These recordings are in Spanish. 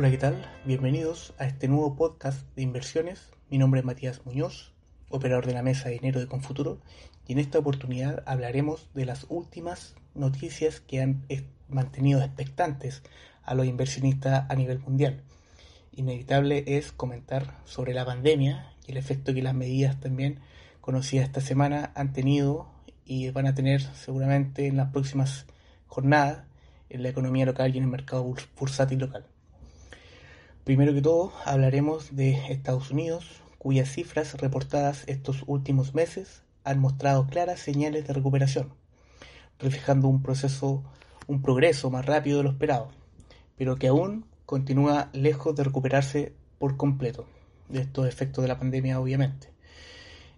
Hola, ¿qué tal? Bienvenidos a este nuevo podcast de inversiones. Mi nombre es Matías Muñoz, operador de la mesa de dinero de Confuturo, y en esta oportunidad hablaremos de las últimas noticias que han mantenido expectantes a los inversionistas a nivel mundial. Inevitable es comentar sobre la pandemia y el efecto que las medidas también conocidas esta semana han tenido y van a tener seguramente en las próximas jornadas en la economía local y en el mercado bursátil local. Primero que todo, hablaremos de Estados Unidos, cuyas cifras reportadas estos últimos meses han mostrado claras señales de recuperación, reflejando un proceso, un progreso más rápido de lo esperado, pero que aún continúa lejos de recuperarse por completo de estos efectos de la pandemia, obviamente.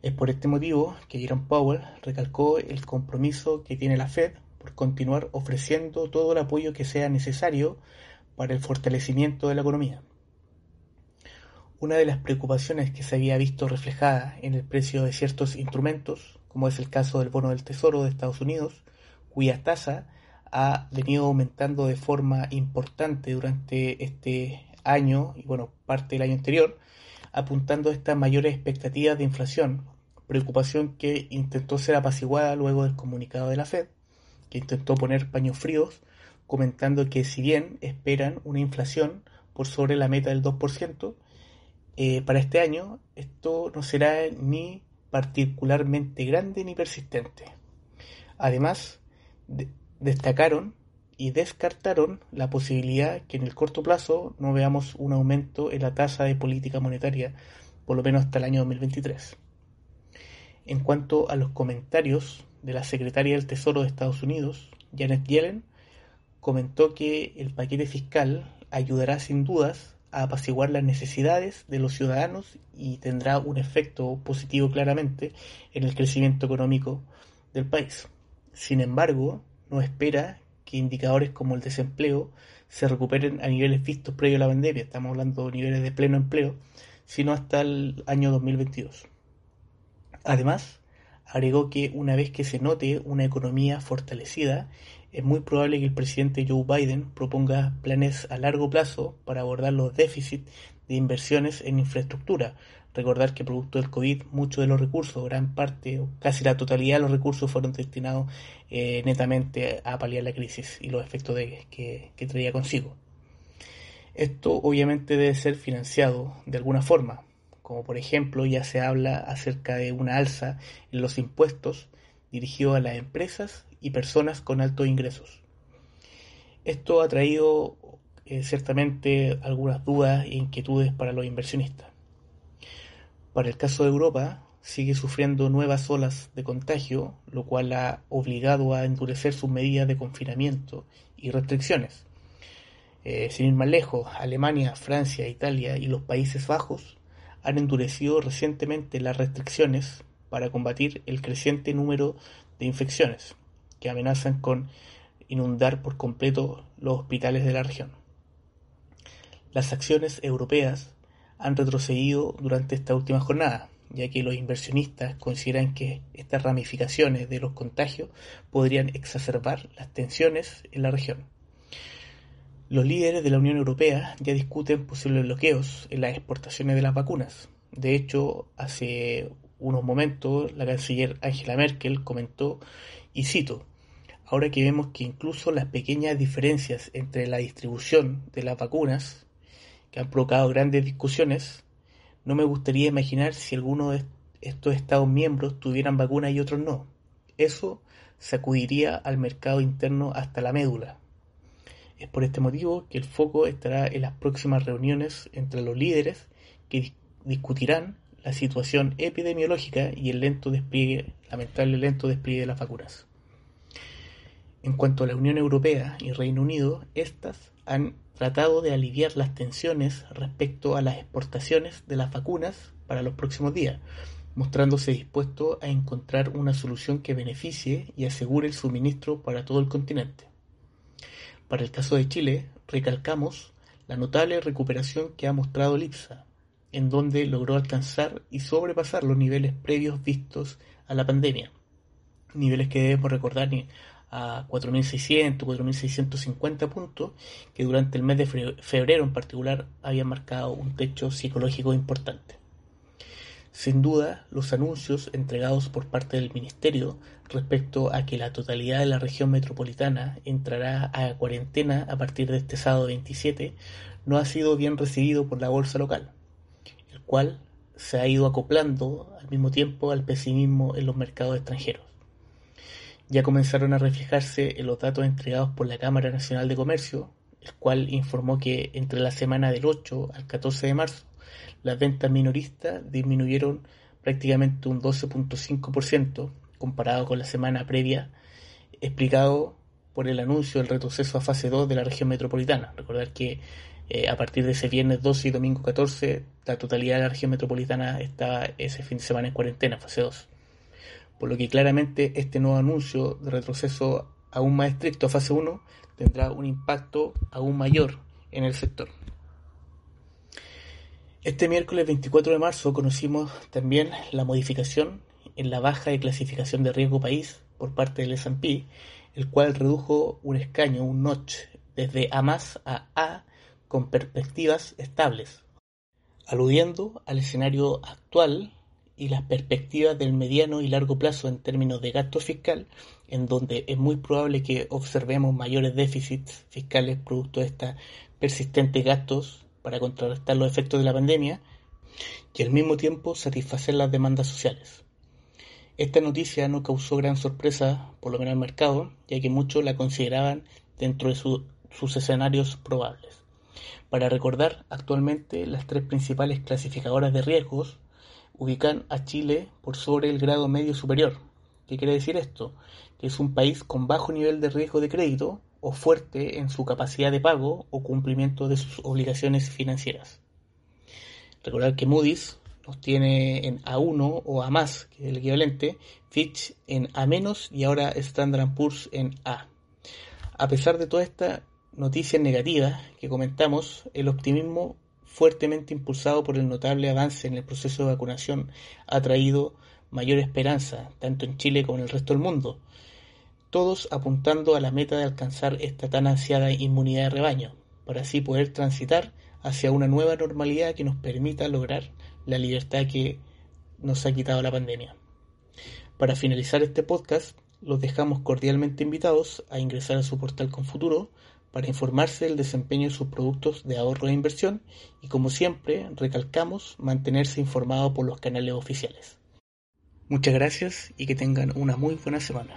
Es por este motivo que Jerome Powell recalcó el compromiso que tiene la Fed por continuar ofreciendo todo el apoyo que sea necesario para el fortalecimiento de la economía. Una de las preocupaciones que se había visto reflejada en el precio de ciertos instrumentos, como es el caso del bono del Tesoro de Estados Unidos, cuya tasa ha venido aumentando de forma importante durante este año y bueno, parte del año anterior, apuntando a estas mayores expectativas de inflación, preocupación que intentó ser apaciguada luego del comunicado de la Fed, que intentó poner paños fríos, comentando que si bien esperan una inflación por sobre la meta del 2%, eh, para este año esto no será ni particularmente grande ni persistente. Además, destacaron y descartaron la posibilidad que en el corto plazo no veamos un aumento en la tasa de política monetaria, por lo menos hasta el año 2023. En cuanto a los comentarios de la secretaria del Tesoro de Estados Unidos, Janet Yellen, comentó que el paquete fiscal ayudará sin dudas a apaciguar las necesidades de los ciudadanos y tendrá un efecto positivo claramente en el crecimiento económico del país. Sin embargo, no espera que indicadores como el desempleo se recuperen a niveles vistos previo a la pandemia, estamos hablando de niveles de pleno empleo, sino hasta el año 2022. Además, agregó que una vez que se note una economía fortalecida, es muy probable que el presidente Joe Biden proponga planes a largo plazo para abordar los déficits de inversiones en infraestructura. Recordar que producto del COVID muchos de los recursos, gran parte o casi la totalidad de los recursos fueron destinados eh, netamente a paliar la crisis y los efectos que, que traía consigo. Esto obviamente debe ser financiado de alguna forma, como por ejemplo ya se habla acerca de una alza en los impuestos dirigidos a las empresas y personas con altos ingresos. Esto ha traído eh, ciertamente algunas dudas e inquietudes para los inversionistas. Para el caso de Europa, sigue sufriendo nuevas olas de contagio, lo cual ha obligado a endurecer sus medidas de confinamiento y restricciones. Eh, sin ir más lejos, Alemania, Francia, Italia y los Países Bajos han endurecido recientemente las restricciones para combatir el creciente número de infecciones que amenazan con inundar por completo los hospitales de la región. Las acciones europeas han retrocedido durante esta última jornada, ya que los inversionistas consideran que estas ramificaciones de los contagios podrían exacerbar las tensiones en la región. Los líderes de la Unión Europea ya discuten posibles bloqueos en las exportaciones de las vacunas. De hecho, hace unos momentos la canciller Angela Merkel comentó, y cito, ahora que vemos que incluso las pequeñas diferencias entre la distribución de las vacunas, que han provocado grandes discusiones, no me gustaría imaginar si alguno de estos Estados miembros tuvieran vacunas y otros no. Eso sacudiría al mercado interno hasta la médula. Es por este motivo que el foco estará en las próximas reuniones entre los líderes que discutirán la situación epidemiológica y el lento despliegue, lamentable lento despliegue de las vacunas. En cuanto a la Unión Europea y Reino Unido, estas han tratado de aliviar las tensiones respecto a las exportaciones de las vacunas para los próximos días, mostrándose dispuesto a encontrar una solución que beneficie y asegure el suministro para todo el continente. Para el caso de Chile, recalcamos la notable recuperación que ha mostrado el IPSA, en donde logró alcanzar y sobrepasar los niveles previos vistos a la pandemia, niveles que debemos recordar a 4.600, 4.650 puntos, que durante el mes de febrero en particular habían marcado un techo psicológico importante. Sin duda, los anuncios entregados por parte del Ministerio respecto a que la totalidad de la región metropolitana entrará a cuarentena a partir de este sábado 27 no ha sido bien recibido por la bolsa local, el cual se ha ido acoplando al mismo tiempo al pesimismo en los mercados extranjeros. Ya comenzaron a reflejarse en los datos entregados por la Cámara Nacional de Comercio, el cual informó que entre la semana del 8 al 14 de marzo las ventas minoristas disminuyeron prácticamente un 12.5% comparado con la semana previa, explicado por el anuncio del retroceso a fase 2 de la región metropolitana. Recordar que eh, a partir de ese viernes 12 y domingo 14, la totalidad de la región metropolitana está ese fin de semana en cuarentena, fase 2. Por lo que claramente este nuevo anuncio de retroceso aún más estricto a fase 1 tendrá un impacto aún mayor en el sector. Este miércoles 24 de marzo conocimos también la modificación en la baja de clasificación de riesgo país por parte del S&P, el cual redujo un escaño, un notch, desde A más a A con perspectivas estables, aludiendo al escenario actual y las perspectivas del mediano y largo plazo en términos de gasto fiscal, en donde es muy probable que observemos mayores déficits fiscales producto de estos persistentes gastos para contrarrestar los efectos de la pandemia y al mismo tiempo satisfacer las demandas sociales. Esta noticia no causó gran sorpresa, por lo menos en el mercado, ya que muchos la consideraban dentro de sus escenarios probables. Para recordar, actualmente las tres principales clasificadoras de riesgos ubican a Chile por sobre el grado medio superior. ¿Qué quiere decir esto? Que es un país con bajo nivel de riesgo de crédito o fuerte en su capacidad de pago o cumplimiento de sus obligaciones financieras. Recordar que Moody's nos tiene en A1 o A más, que es el equivalente, Fitch en A menos y ahora Standard Poor's en A. A pesar de toda esta noticia negativa que comentamos, el optimismo fuertemente impulsado por el notable avance en el proceso de vacunación ha traído mayor esperanza tanto en Chile como en el resto del mundo, todos apuntando a la meta de alcanzar esta tan ansiada inmunidad de rebaño, para así poder transitar hacia una nueva normalidad que nos permita lograr la libertad que nos ha quitado la pandemia. Para finalizar este podcast, los dejamos cordialmente invitados a ingresar a su portal con futuro para informarse del desempeño de sus productos de ahorro e inversión y como siempre recalcamos mantenerse informado por los canales oficiales. Muchas gracias y que tengan una muy buena semana.